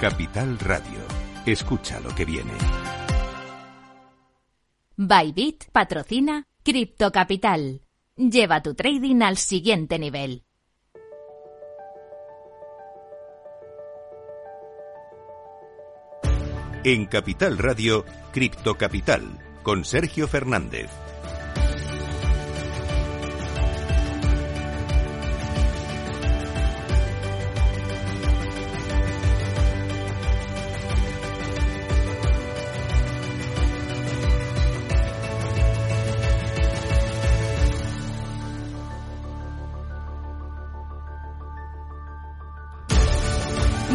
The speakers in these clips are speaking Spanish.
Capital Radio. Escucha lo que viene. Bybit patrocina Cripto Capital. Lleva tu trading al siguiente nivel. En Capital Radio, Cripto Capital, con Sergio Fernández.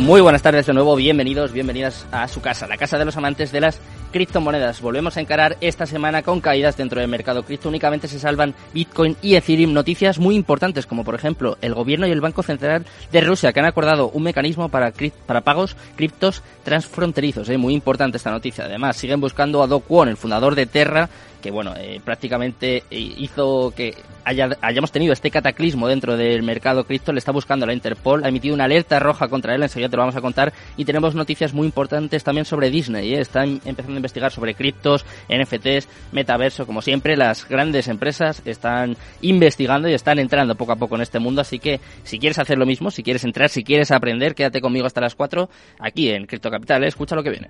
Muy buenas tardes de nuevo, bienvenidos, bienvenidas a su casa, la casa de los amantes de las criptomonedas. Volvemos a encarar esta semana con caídas dentro del mercado cripto. Únicamente se salvan Bitcoin y Ethereum. Noticias muy importantes como por ejemplo el gobierno y el Banco Central de Rusia que han acordado un mecanismo para, para pagos criptos transfronterizos. ¿eh? Muy importante esta noticia. Además siguen buscando a Do Kwon, el fundador de Terra, que bueno, eh, prácticamente eh, hizo que hayamos tenido este cataclismo dentro del mercado cripto, le está buscando la Interpol, ha emitido una alerta roja contra él, enseguida te lo vamos a contar, y tenemos noticias muy importantes también sobre Disney, ¿eh? están empezando a investigar sobre criptos, NFTs, metaverso, como siempre, las grandes empresas están investigando y están entrando poco a poco en este mundo, así que si quieres hacer lo mismo, si quieres entrar, si quieres aprender, quédate conmigo hasta las 4 aquí en Cripto Capital, escucha lo que viene.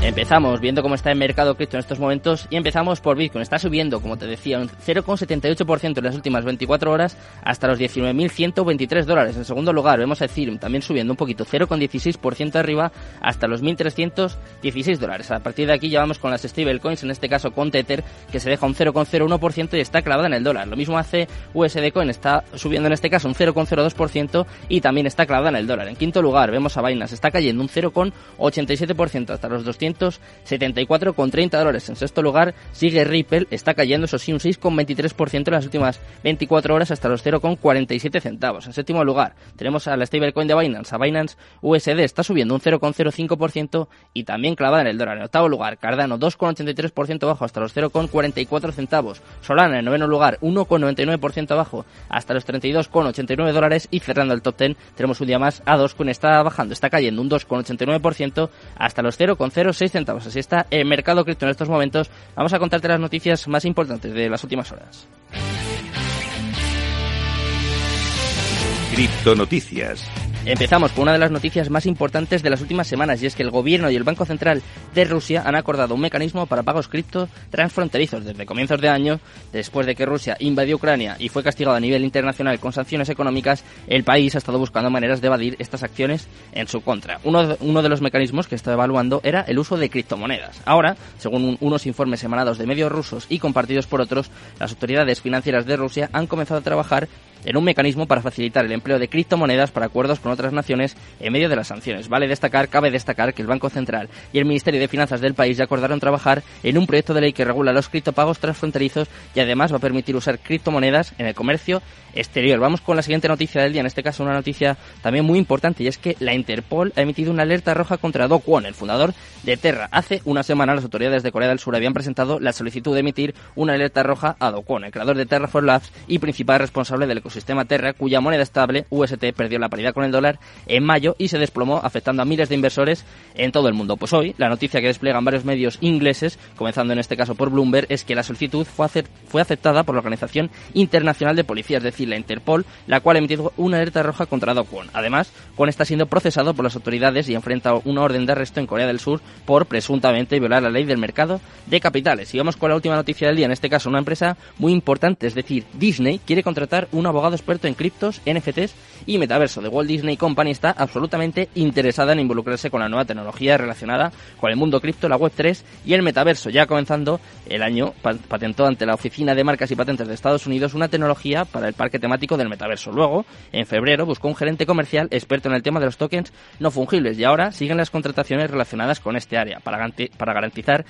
Empezamos viendo cómo está el mercado cripto en estos momentos y empezamos por Bitcoin. Está subiendo, como te decía, un 0,78% en las últimas 24 horas hasta los 19.123 dólares. En segundo lugar, vemos a Ethereum también subiendo un poquito, 0,16% arriba hasta los 1.316 dólares. A partir de aquí ya vamos con las stablecoins, en este caso con Tether, que se deja un 0,01% y está clavada en el dólar. Lo mismo hace USD Coin, está subiendo en este caso un 0,02% y también está clavada en el dólar. En quinto lugar, vemos a Binance, está cayendo un 0,87% hasta los 200 274,30 dólares. En sexto lugar sigue Ripple, está cayendo, eso sí, un 6,23% en las últimas 24 horas hasta los 0,47 centavos. En séptimo lugar tenemos a la stablecoin de Binance, a Binance USD, está subiendo un 0,05% y también clavada en el dólar. En octavo lugar, Cardano 2,83% abajo hasta los 0,44 centavos. Solana en noveno lugar 1,99% abajo hasta los 32,89 dólares y cerrando el top 10 tenemos un día más a Dogecoin está bajando, está cayendo un 2,89% hasta los 0,0 6 centavos. Así está el mercado cripto en estos momentos. Vamos a contarte las noticias más importantes de las últimas horas. Cripto Noticias. Empezamos con una de las noticias más importantes de las últimas semanas y es que el gobierno y el Banco Central de Rusia han acordado un mecanismo para pagos cripto transfronterizos desde comienzos de año, después de que Rusia invadió Ucrania y fue castigado a nivel internacional con sanciones económicas, el país ha estado buscando maneras de evadir estas acciones en su contra. Uno de, los mecanismos que estaba evaluando era el uso de criptomonedas. Ahora, según unos informes emanados de medios rusos y compartidos por otros, las autoridades financieras de Rusia han comenzado a trabajar en un mecanismo para facilitar el empleo de criptomonedas para acuerdos con otras naciones en medio de las sanciones. Vale destacar, cabe destacar que el Banco Central y el Ministerio de Finanzas del país ya acordaron trabajar en un proyecto de ley que regula los criptopagos transfronterizos y además va a permitir usar criptomonedas en el comercio exterior. Vamos con la siguiente noticia del día, en este caso una noticia también muy importante y es que la Interpol ha emitido una alerta roja contra Do Kwon, el fundador de Terra. Hace una semana las autoridades de Corea del Sur habían presentado la solicitud de emitir una alerta roja a Do Kwon, el creador de Terra for Labs y principal responsable del ecosistema Terra, cuya moneda estable, UST, perdió la paridad con el dólar en mayo y se desplomó afectando a miles de inversores en todo el mundo. Pues hoy, la noticia que despliegan varios medios ingleses, comenzando en este caso por Bloomberg, es que la solicitud fue, fue aceptada por la Organización Internacional de Policía, es decir, la Interpol, la cual ha emitido una alerta roja contra Do. Además, Kwon está siendo procesado por las autoridades y enfrenta una orden de arresto en Corea del Sur por presuntamente violar la ley del mercado de capitales. Y vamos con la última noticia del día, en este caso una empresa muy importante, es decir, Disney quiere contratar un abogado experto en criptos, NFTs y metaverso. The Walt Disney Company está absolutamente interesada en involucrarse con la nueva tecnología relacionada con el mundo cripto, la Web3 y el metaverso. Ya comenzando el año, patentó ante la Oficina de Marcas y Patentes de Estados Unidos una tecnología para el parque temático del metaverso. Luego, en febrero, buscó un gerente comercial experto en el tema de los tokens no fungibles y ahora siguen las contrataciones relacionadas con este área para, garantizar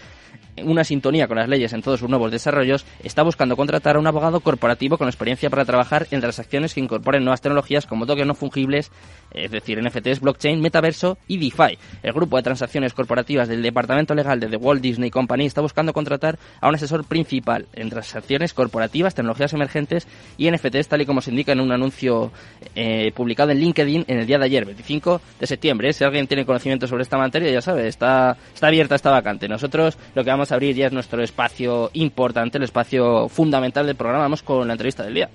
una sintonía con las leyes en todos sus nuevos desarrollos, está buscando contratar a un abogado corporativo con experiencia para trabajar en transacciones que incorporen nuevas tecnologías como tokens no fungibles, es decir, NFTs, blockchain, metaverso y DeFi. El grupo de transacciones corporativas del Departamento Legal de The Walt Disney Company está buscando contratar a un asesor principal en transacciones corporativas, tecnologías emergentes y NFTs, tal y como se indica en un anuncio eh, publicado en LinkedIn en el día de ayer, 25 de septiembre. Si alguien tiene conocimiento sobre esta materia, ya sabe, está, está abierta esta vacante. Nosotros lo que vamos a abrir ya es nuestro espacio importante, el espacio fundamental del programa. Vamos con la entrevista del día.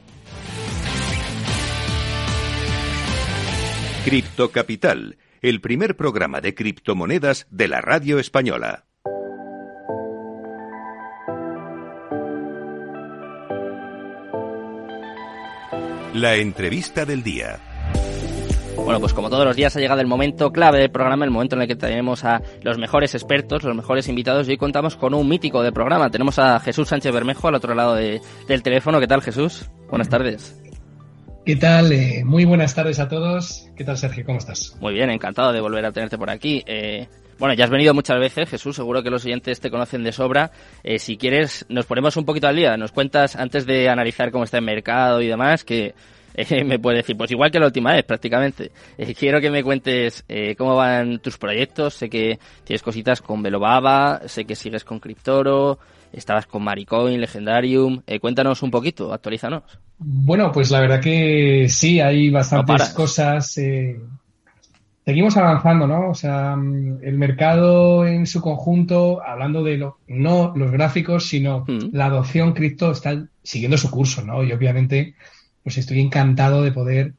Cripto Capital, el primer programa de criptomonedas de la radio española. La entrevista del día. Bueno, pues como todos los días ha llegado el momento clave del programa, el momento en el que tenemos a los mejores expertos, los mejores invitados y hoy contamos con un mítico del programa. Tenemos a Jesús Sánchez Bermejo al otro lado del teléfono. ¿Qué tal Jesús? Buenas tardes. ¿Qué tal? Eh, muy buenas tardes a todos. ¿Qué tal Sergio? ¿Cómo estás? Muy bien, encantado de volver a tenerte por aquí. Eh, bueno, ya has venido muchas veces, Jesús, seguro que los oyentes te conocen de sobra. Eh, si quieres, nos ponemos un poquito al día. Nos cuentas, antes de analizar cómo está el mercado y demás, que me puede decir, pues igual que la última vez prácticamente. Eh, quiero que me cuentes eh, cómo van tus proyectos. Sé que tienes cositas con Velobaba, sé que sigues con Cryptoro, estabas con Maricoin, Legendarium. Eh, cuéntanos un poquito, actualízanos. Bueno, pues la verdad que sí, hay bastantes cosas. seguimos avanzando, ¿no? O sea, mm, el mercado en su conjunto, hablando de lo, no los gráficos, sino mm. la adopción cripto está siguiendo su curso, ¿no? Y obviamente pues estoy encantado de poder,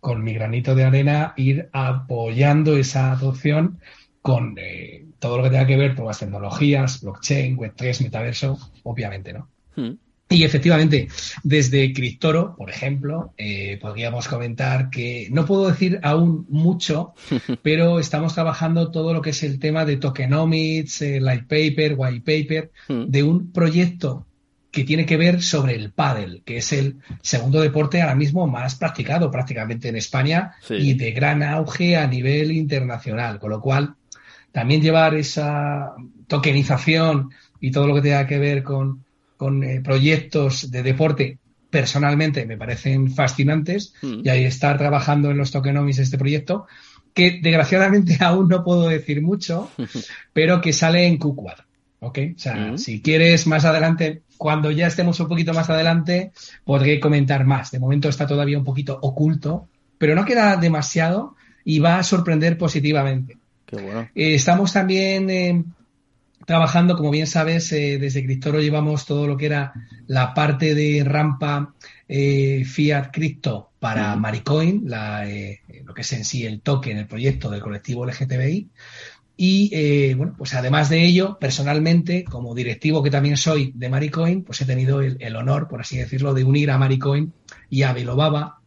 con mi granito de arena, ir apoyando esa adopción con eh, todo lo que tenga que ver con las tecnologías, blockchain, Web3, metaverso, obviamente, ¿no? Hmm. Y efectivamente, desde Cryptoro, por ejemplo, eh, podríamos comentar que no puedo decir aún mucho, pero estamos trabajando todo lo que es el tema de tokenomics, eh, light paper, white paper, hmm. de un proyecto que tiene que ver sobre el pádel, que es el segundo deporte ahora mismo más practicado prácticamente en España y de gran auge a nivel internacional, con lo cual también llevar esa tokenización y todo lo que tenga que ver con, con eh, proyectos de deporte personalmente me parecen fascinantes mm. y ahí estar trabajando en los tokenomics de este proyecto que desgraciadamente aún no puedo decir mucho, pero que sale en Q4. ¿Ok? O sea, mm. si quieres más adelante, cuando ya estemos un poquito más adelante, podré comentar más. De momento está todavía un poquito oculto, pero no queda demasiado y va a sorprender positivamente. Qué bueno. Eh, estamos también eh, trabajando, como bien sabes, eh, desde Criptoro llevamos todo lo que era la parte de rampa Fiat Crypto para. Maricoin, la, lo que es en sí el token, el proyecto del colectivo LGTBI. Y eh, bueno, pues además de ello, personalmente, como directivo que también soy de Maricoin, pues he tenido el, honor, por así decirlo, de unir a Maricoin y a Velobaba,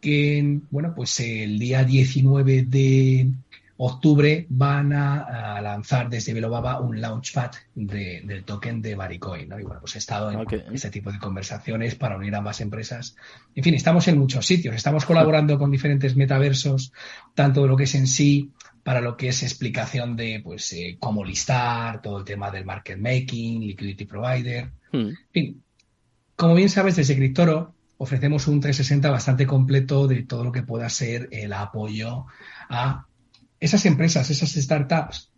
que bueno, pues el día 19 de octubre van a, lanzar desde Velobaba un launchpad del token de Maricoin. ¿no? Y bueno, pues he estado en este tipo de conversaciones para unir ambas empresas. En fin, estamos en muchos sitios. Estamos colaborando con diferentes metaversos, tanto de lo que es en sí para lo que es explicación de pues eh, cómo listar, todo el tema del market making, liquidity provider. Hmm. En fin, como bien sabes, desde Cryptoro ofrecemos un 360 bastante completo de todo lo que pueda ser el apoyo a esas empresas, esas startups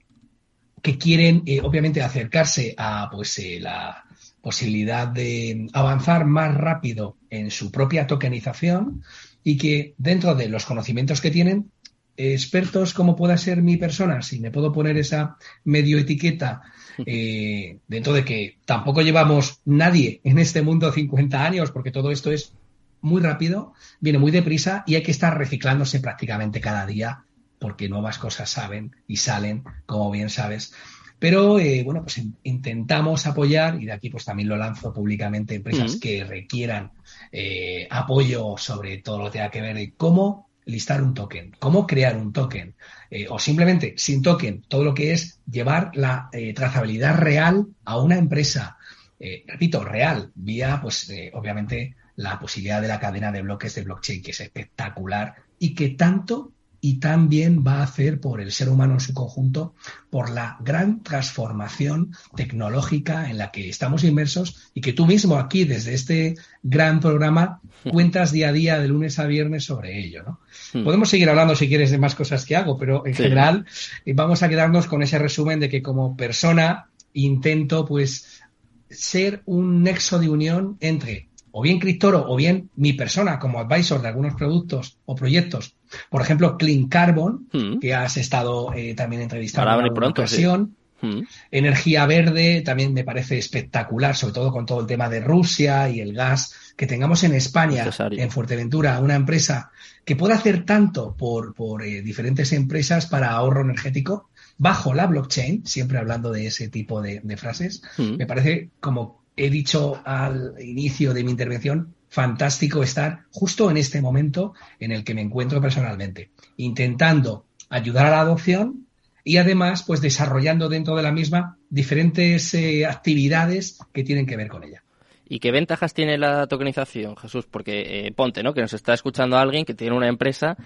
que quieren eh, obviamente acercarse a pues eh, la posibilidad de avanzar más rápido en su propia tokenización y que dentro de los conocimientos que tienen expertos como pueda ser mi persona, si me puedo poner esa medio etiqueta, eh, dentro de que tampoco llevamos nadie en este mundo 50 años, porque todo esto es muy rápido, viene muy deprisa y hay que estar reciclándose prácticamente cada día, porque nuevas cosas saben y salen, como bien sabes. Pero eh, bueno, pues intentamos apoyar, y de aquí pues también lo lanzo públicamente, empresas que requieran eh, apoyo sobre todo lo que tenga que ver de cómo listar un token, cómo crear un token, eh, o simplemente sin token, todo lo que es llevar la eh, trazabilidad real a una empresa, eh, repito, real, vía, pues, obviamente, la posibilidad de la cadena de bloques de blockchain, que es espectacular y que tanto y también va a hacer por el ser humano en su conjunto, por la gran transformación tecnológica en la que estamos inmersos y que tú mismo aquí, desde este gran programa, cuentas día a día de lunes a viernes sobre ello. ¿no? Hmm. Podemos seguir hablando si quieres de más cosas que hago, pero en general eh, vamos a quedarnos con ese resumen de que como persona intento pues ser un nexo de unión entre o bien Criptoro o bien mi persona como advisor de algunos productos o proyectos por ejemplo, Clean Carbon, hmm. que has estado eh, también entrevistando en pronto, ocasión. Hmm. Energía verde también me parece espectacular, sobre todo con todo el tema de Rusia y el gas. Que tengamos en España, en Fuerteventura, una empresa que pueda hacer tanto por, por eh, diferentes empresas para ahorro energético bajo la blockchain, siempre hablando de ese tipo de, frases, hmm. me parece, como he dicho al inicio de mi intervención, fantástico estar justo en este momento en el que me encuentro personalmente, intentando ayudar a la adopción y además pues desarrollando dentro de la misma diferentes eh, actividades que tienen que ver con ella. ¿Y qué ventajas tiene la tokenización, Jesús? Porque eh, ponte, ¿no? Que nos está escuchando alguien que tiene una empresa,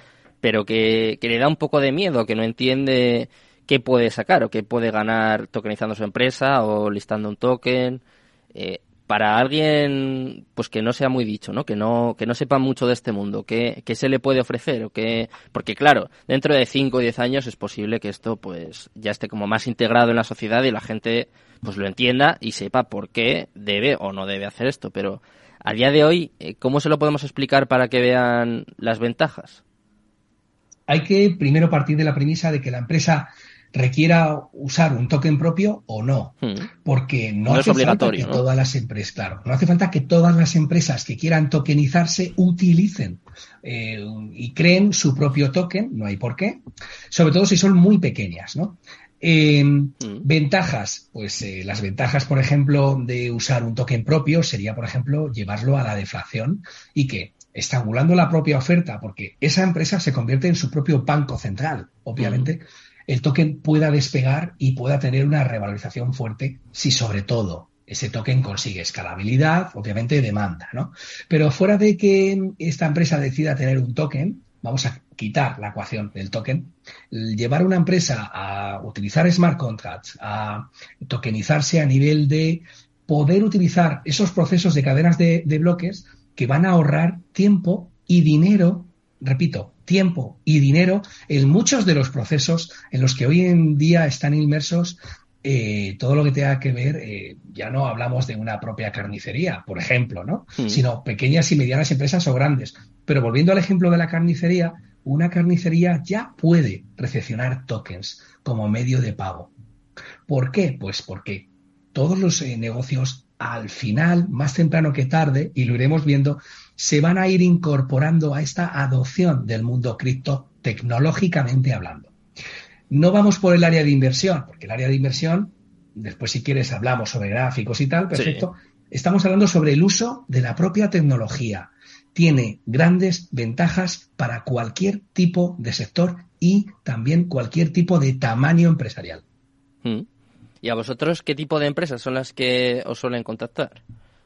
pero que, le da un poco de miedo, que no entiende qué puede sacar o qué puede ganar tokenizando su empresa o listando un token. Eh, para alguien pues que no sea muy dicho, ¿no? Que no, que no sepa mucho de este mundo, ¿qué, se le puede ofrecer? o qué? Porque claro, dentro de 5 o 10 años es posible que esto pues ya esté como más integrado en la sociedad y la gente pues lo entienda y sepa por qué debe o no debe hacer esto. Pero a día de hoy, eh, ¿cómo se lo podemos explicar para que vean las ventajas? Hay que primero partir de la premisa de que la empresa requiera usar un token propio o no, hmm. porque no, hace falta que todas las empresas, claro, no hace falta que todas las empresas que quieran tokenizarse utilicen eh, y creen su propio token, no hay por qué, sobre todo si son muy pequeñas, ¿no? Em, hmm. Ventajas, pues eh, las ventajas, por ejemplo, de usar un token propio sería, por ejemplo, llevarlo a la deflación y que estrangulando la propia oferta, porque esa empresa se convierte en su propio banco central, obviamente, hmm el token pueda despegar y pueda tener una revalorización fuerte si sobre todo ese token consigue escalabilidad, obviamente demanda, ¿no? Pero fuera de que esta empresa decida tener un token, vamos a quitar la ecuación del token, llevar una empresa a utilizar smart contracts, a tokenizarse a nivel de poder utilizar esos procesos de cadenas de, de bloques que van a ahorrar tiempo y dinero, repito, tiempo y dinero en muchos de los procesos en los que hoy en día están inmersos eh, todo lo que tenga que ver, eh, ya no hablamos de una propia carnicería, por ejemplo, ¿no? Hmm. Sino pequeñas y medianas empresas o grandes. Pero volviendo al ejemplo de la carnicería, una carnicería ya puede recepcionar tokens como medio de pago. ¿Por qué? Pues porque todos los eh, negocios al final, más temprano que tarde, y lo iremos viendo, se van a ir incorporando a esta adopción del mundo cripto tecnológicamente hablando. No vamos por el área de inversión, porque el área de inversión, después si quieres hablamos sobre gráficos y tal, perfecto. Estamos hablando sobre el uso de la propia tecnología. Tiene grandes ventajas para cualquier tipo de sector y también cualquier tipo de tamaño empresarial. Mm. ¿Y a vosotros qué tipo de empresas son las que os suelen contactar?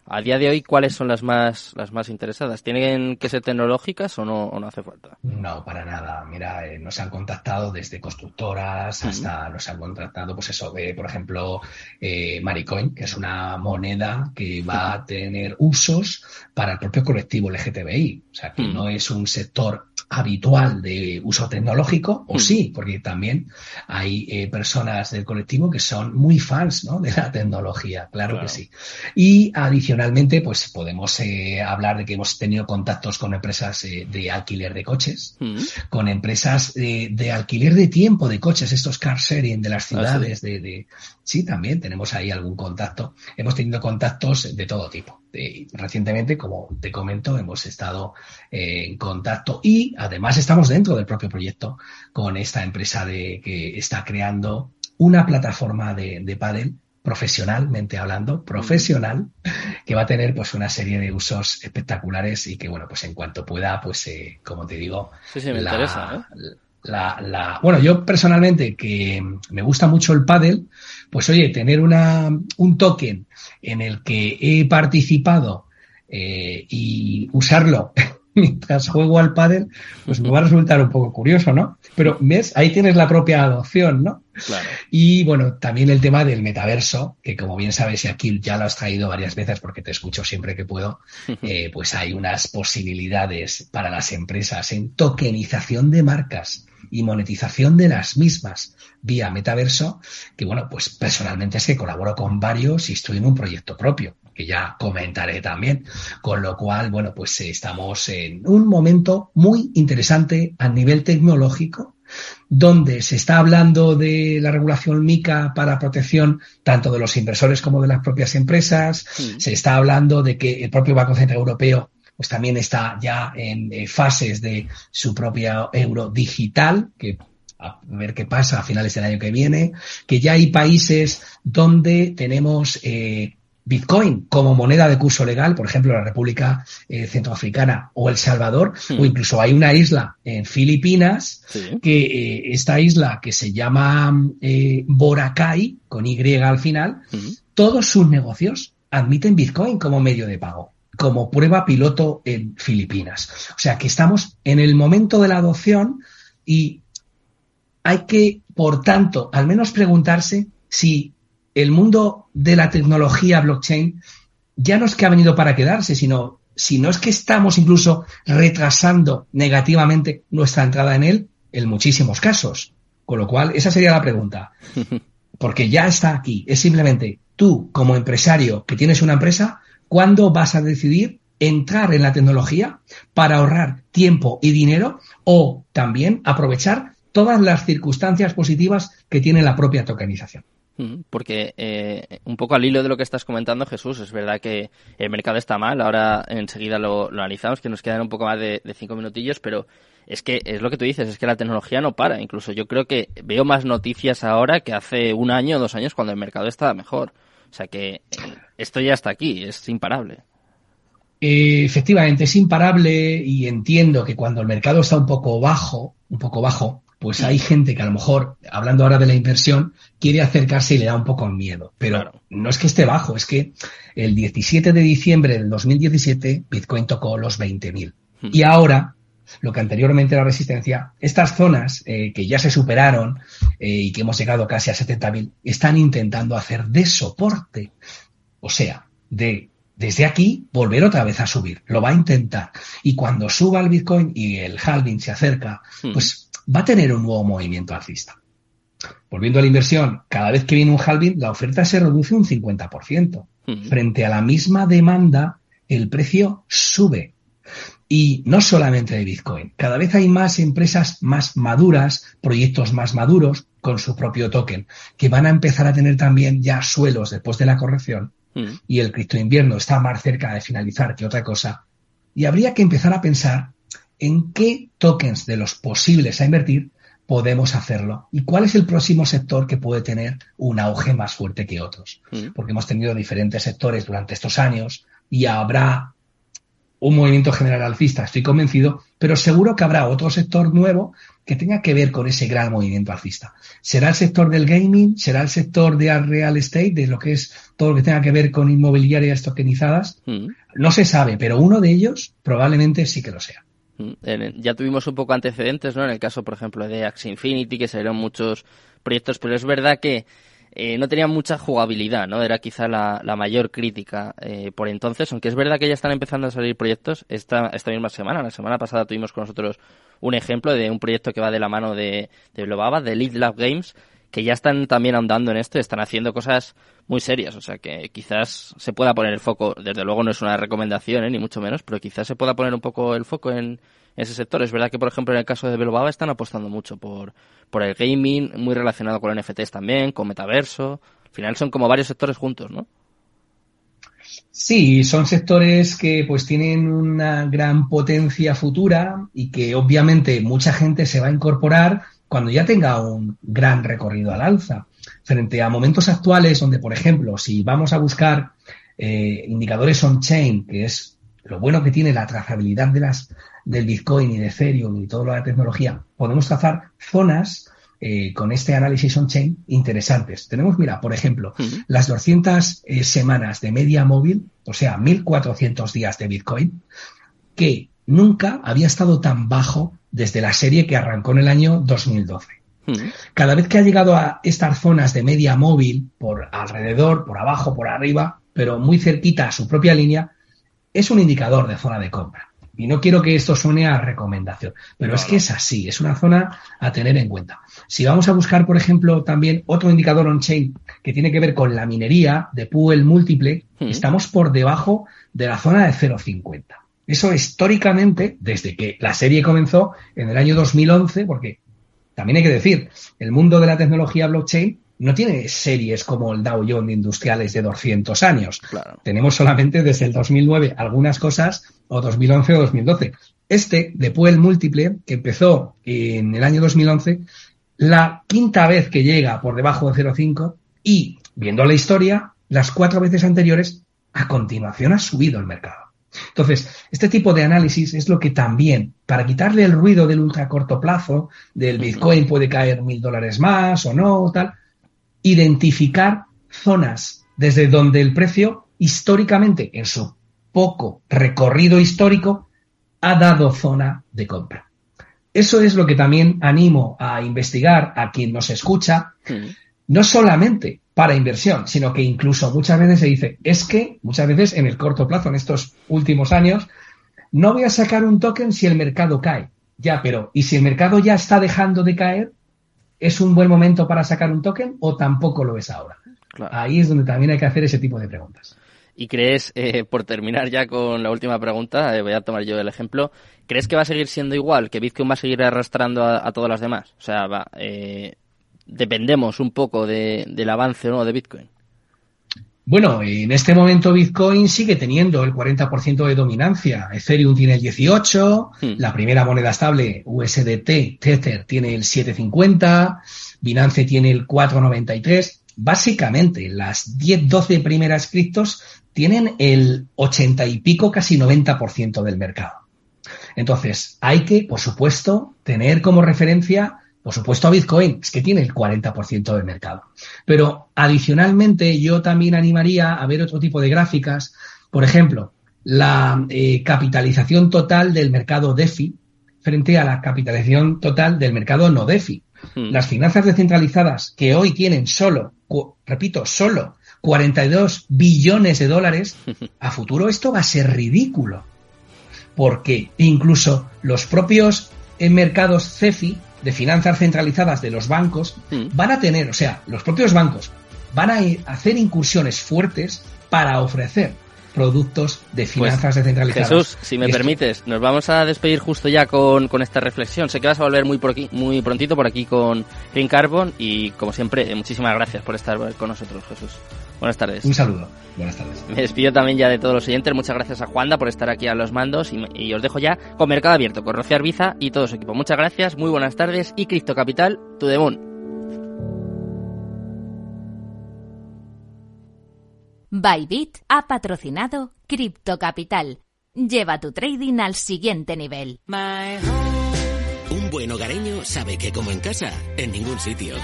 A día de hoy, ¿cuáles son las más, las más interesadas? ¿Tienen que ser tecnológicas o no, no hace falta? No, para nada. Mira, eh, nos han contactado desde constructoras hasta nos han contactado, pues eso, de, por ejemplo, eh, Maricoin, que es una moneda que va a tener usos para el propio colectivo LGTBI. O sea, que no es un sector habitual de uso tecnológico, o sí, porque también hay eh, personas del colectivo que son muy fans ¿no? de la tecnología, claro, que sí. Y adicionalmente, pues podemos eh, hablar de que hemos tenido contactos con empresas eh, de alquiler de coches, mm. con empresas de, alquiler de tiempo de coches, estos car sharing de las ah, ciudades, de, sí, también tenemos ahí algún contacto. Hemos tenido contactos de todo tipo. Recientemente, como te comento, hemos estado eh, en contacto y además estamos dentro del propio proyecto con esta empresa de que está creando una plataforma de, de pádel profesionalmente hablando, profesional, que va a tener pues una serie de usos espectaculares y que bueno, pues en cuanto pueda, pues eh, como te digo, sí, sí, me la, interesa, ¿eh? La, la, bueno, yo personalmente que me gusta mucho el pádel, pues oye, tener una, un token en el que he participado eh, y usarlo mientras juego al pádel, pues me va a resultar un poco curioso, ¿no? Pero ves, ahí tienes la propia adopción, ¿no? Claro. Y bueno, también el tema del metaverso, que como bien sabes, y aquí ya lo has traído varias veces porque te escucho siempre que puedo, eh, pues hay unas posibilidades para las empresas en tokenización de marcas y monetización de las mismas vía metaverso, que bueno, pues personalmente es que colaboro con varios y estoy en un proyecto propio, que ya comentaré también. Con lo cual, bueno, pues estamos en un momento muy interesante a nivel tecnológico, donde se está hablando de la regulación MICA para protección tanto de los inversores como de las propias empresas. Se está hablando de que el propio Banco Central Europeo pues también está ya en eh, fases de su propia euro digital, que a ver qué pasa a finales del año que viene, que ya hay países donde tenemos eh, Bitcoin como moneda de curso legal, por ejemplo, la República eh, Centroafricana o El Salvador, o incluso hay una isla en Filipinas, que esta isla que se llama Boracay, con Y al final, todos sus negocios admiten Bitcoin como medio de pago como prueba piloto en Filipinas. O sea que estamos en el momento de la adopción y hay que, por tanto, al menos preguntarse si el mundo de la tecnología blockchain ya no es que ha venido para quedarse, sino si no es que estamos incluso retrasando negativamente nuestra entrada en él en muchísimos casos. Con lo cual, esa sería la pregunta. Porque ya está aquí. Es simplemente tú, como empresario que tienes una empresa, ¿Cuándo vas a decidir entrar en la tecnología para ahorrar tiempo y dinero o también aprovechar todas las circunstancias positivas que tiene la propia tokenización? Mm, porque eh, un poco al hilo de lo que estás comentando, Jesús, es verdad que el mercado está mal. Ahora enseguida lo, analizamos, que nos quedan un poco más de, cinco minutillos, pero es que es lo que tú dices, es que la tecnología no para. Incluso yo creo que veo más noticias ahora que hace un año o dos años cuando el mercado estaba mejor. O sea que esto ya está aquí, es imparable. Eh, efectivamente, es imparable y entiendo que cuando el mercado está un poco bajo, un poco bajo, pues hay gente que a lo mejor, hablando ahora de la inversión, quiere acercarse y le da un poco miedo. Pero no es que esté bajo, es que el 17 de diciembre del 2017 Bitcoin tocó los 20.000. Hmm. Y ahora lo que anteriormente era resistencia, estas zonas eh, que ya se superaron eh, y que hemos llegado casi a 70.000, están intentando hacer de soporte. O sea, de desde aquí volver otra vez a subir. Lo va a intentar. Y cuando suba el Bitcoin y el halving se acerca, hmm. pues va a tener un nuevo movimiento alcista. Volviendo a la inversión, cada vez que viene un halving, la oferta se reduce un 50%. Hmm. Frente a la misma demanda, el precio sube. Y no solamente de Bitcoin. Cada vez hay más empresas más maduras, proyectos más maduros con su propio token, que van a empezar a tener también ya suelos después de la corrección. Y el cripto invierno está más cerca de finalizar que otra cosa. Y habría que empezar a pensar en qué tokens de los posibles a invertir podemos hacerlo y cuál es el próximo sector que puede tener un auge más fuerte que otros. Mm. Porque hemos tenido diferentes sectores durante estos años y habrá un movimiento general alcista, estoy convencido, pero seguro que habrá otro sector nuevo que tenga que ver con ese gran movimiento alcista. ¿Será el sector del gaming? ¿Será el sector de real estate, de lo que es todo lo que tenga que ver con inmobiliarias tokenizadas? Mm. No se sabe, pero uno de ellos probablemente sí que lo sea. Mm. Ya tuvimos un poco antecedentes, ¿no? En el caso, por ejemplo, de Axie Infinity, que salieron muchos proyectos, pero es verdad que eh, no tenía mucha jugabilidad, ¿no? Era quizá la, mayor crítica eh, por entonces, aunque es verdad que ya están empezando a salir proyectos esta, esta misma semana. La semana pasada tuvimos con nosotros un ejemplo de un proyecto que va de la mano de, de Lobaba, de Lead Lab Games, que ya están también ahondando en esto, están haciendo cosas muy serias, o sea que quizás se pueda poner el foco, desde luego no es una recomendación, ¿eh? ni mucho menos, pero quizás se pueda poner un poco el foco en, ese sector. Es verdad que, por ejemplo, en el caso de Belobaba están apostando mucho por, por el gaming, muy relacionado con NFTs también, con metaverso. Al final son como varios sectores juntos, ¿no? Sí, son sectores que pues tienen una gran potencia futura y que obviamente mucha gente se va a incorporar cuando ya tenga un gran recorrido al alza. Frente a momentos actuales donde, por ejemplo, si vamos a buscar eh, indicadores on-chain, que es lo bueno que tiene la trazabilidad de las, del Bitcoin y de Ethereum y toda la tecnología, podemos trazar zonas eh, con este análisis on-chain interesantes. Tenemos, mira, por ejemplo, las 200 eh, semanas de media móvil, o sea, 1400 días de Bitcoin, que nunca había estado tan bajo desde la serie que arrancó en el año 2012. Hmm. Cada vez que ha llegado a estas zonas de media móvil, por alrededor, por abajo, por arriba, pero muy cerquita a su propia línea, es un indicador de zona de compra. Y no quiero que esto suene a recomendación, pero es que es así, es una zona a tener en cuenta. Si vamos a buscar, por ejemplo, también otro indicador on-chain que tiene que ver con la minería de Puel múltiple, hmm. estamos por debajo de la zona de 0,50. Eso históricamente, desde que la serie comenzó en el año 2011, porque también hay que decir, el mundo de la tecnología blockchain no tiene series como el Dow Jones Industriales de 200 años. Tenemos solamente desde el 2009 algunas cosas, o 2011 o 2012. Este, de Puel Múltiple, que empezó en el año 2011, la quinta vez que llega por debajo de 0,5 y, viendo la historia, las cuatro veces anteriores, a continuación ha subido el mercado. Entonces, este tipo de análisis es lo que también, para quitarle el ruido del ultra corto plazo, del Bitcoin puede caer mil dólares más o no, tal, identificar zonas desde donde el precio históricamente, en su poco recorrido histórico, ha dado zona de compra. Eso es lo que también animo a investigar a quien nos escucha, no solamente para inversión, sino que incluso muchas veces se dice, es que muchas veces en el corto plazo, en estos últimos años, no voy a sacar un token si el mercado cae. Ya, pero ¿y si el mercado ya está dejando de caer? ¿Es un buen momento para sacar un token o tampoco lo es ahora? Ahí es donde también hay que hacer ese tipo de preguntas. ¿Y crees, eh, por terminar ya con la última pregunta, eh, voy a tomar yo el ejemplo, ¿crees que va a seguir siendo igual, que Bitcoin va a seguir arrastrando a, todas las demás? O sea, va, eh, dependemos un poco del avance ¿no? de Bitcoin. Bueno, en este momento Bitcoin sigue teniendo el 40% de dominancia. Ethereum tiene el 18, hmm. la primera moneda estable USDT, Tether, tiene el 750, Binance tiene el 493. Básicamente, las 10, 12 primeras criptos tienen el 80 y pico, casi 90% del mercado. Entonces, hay que, por supuesto, tener como referencia por supuesto a Bitcoin, es que tiene el 40% del mercado. Pero adicionalmente yo también animaría a ver otro tipo de gráficas. Por ejemplo, la eh, capitalización total del mercado DeFi frente a la capitalización total del mercado no DeFi. Hmm. Las finanzas descentralizadas que hoy tienen solo, repito, solo 42 billones de dólares, a futuro esto va a ser ridículo. Porque incluso los propios eh, mercados CEFI de finanzas centralizadas de los bancos mm. van a tener, o sea, los propios bancos van a hacer incursiones fuertes para ofrecer productos de pues, finanzas descentralizadas. Jesús, si me permites, nos vamos a despedir justo ya con, con, esta reflexión. Sé que vas a volver muy, por aquí, muy prontito por aquí con Green Carbon y, como siempre, muchísimas gracias por estar con nosotros, Jesús. Buenas tardes. Un saludo. Buenas tardes. Me despido también ya de todos los oyentes. Muchas gracias a Juanda por estar aquí a los mandos y, os dejo ya con Mercado Abierto, con Rocío Arbiza y todo su equipo. Muchas gracias, muy buenas tardes y Cristo Capital, tu demon. Bybit ha patrocinado Cripto Capital. Lleva tu trading al siguiente nivel. Un buen hogareño sabe que como en casa, en ningún sitio.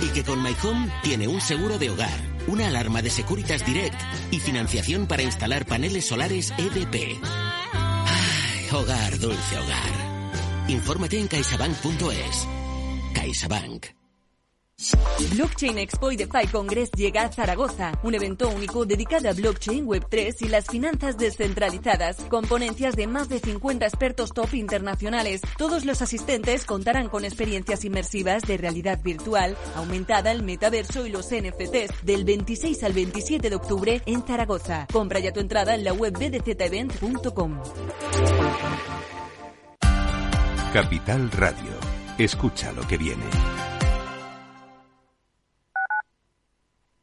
Y que con My Home tiene un seguro de hogar una alarma de Securitas Direct y financiación para instalar paneles solares EDP. Ay, hogar, dulce hogar. Infórmate en caixabank.es. CaixaBank. Blockchain Expo y DeFi Congress llega a Zaragoza, un evento único dedicado a blockchain, Web3 y las finanzas descentralizadas, con ponencias de más de 50 expertos top internacionales. Todos los asistentes contarán con experiencias inmersivas de realidad virtual, aumentada, el metaverso y los NFTs del 26 al 27 de octubre en Zaragoza. Compra ya tu entrada en la web bdzevent.com. Capital Radio. Escucha lo que viene.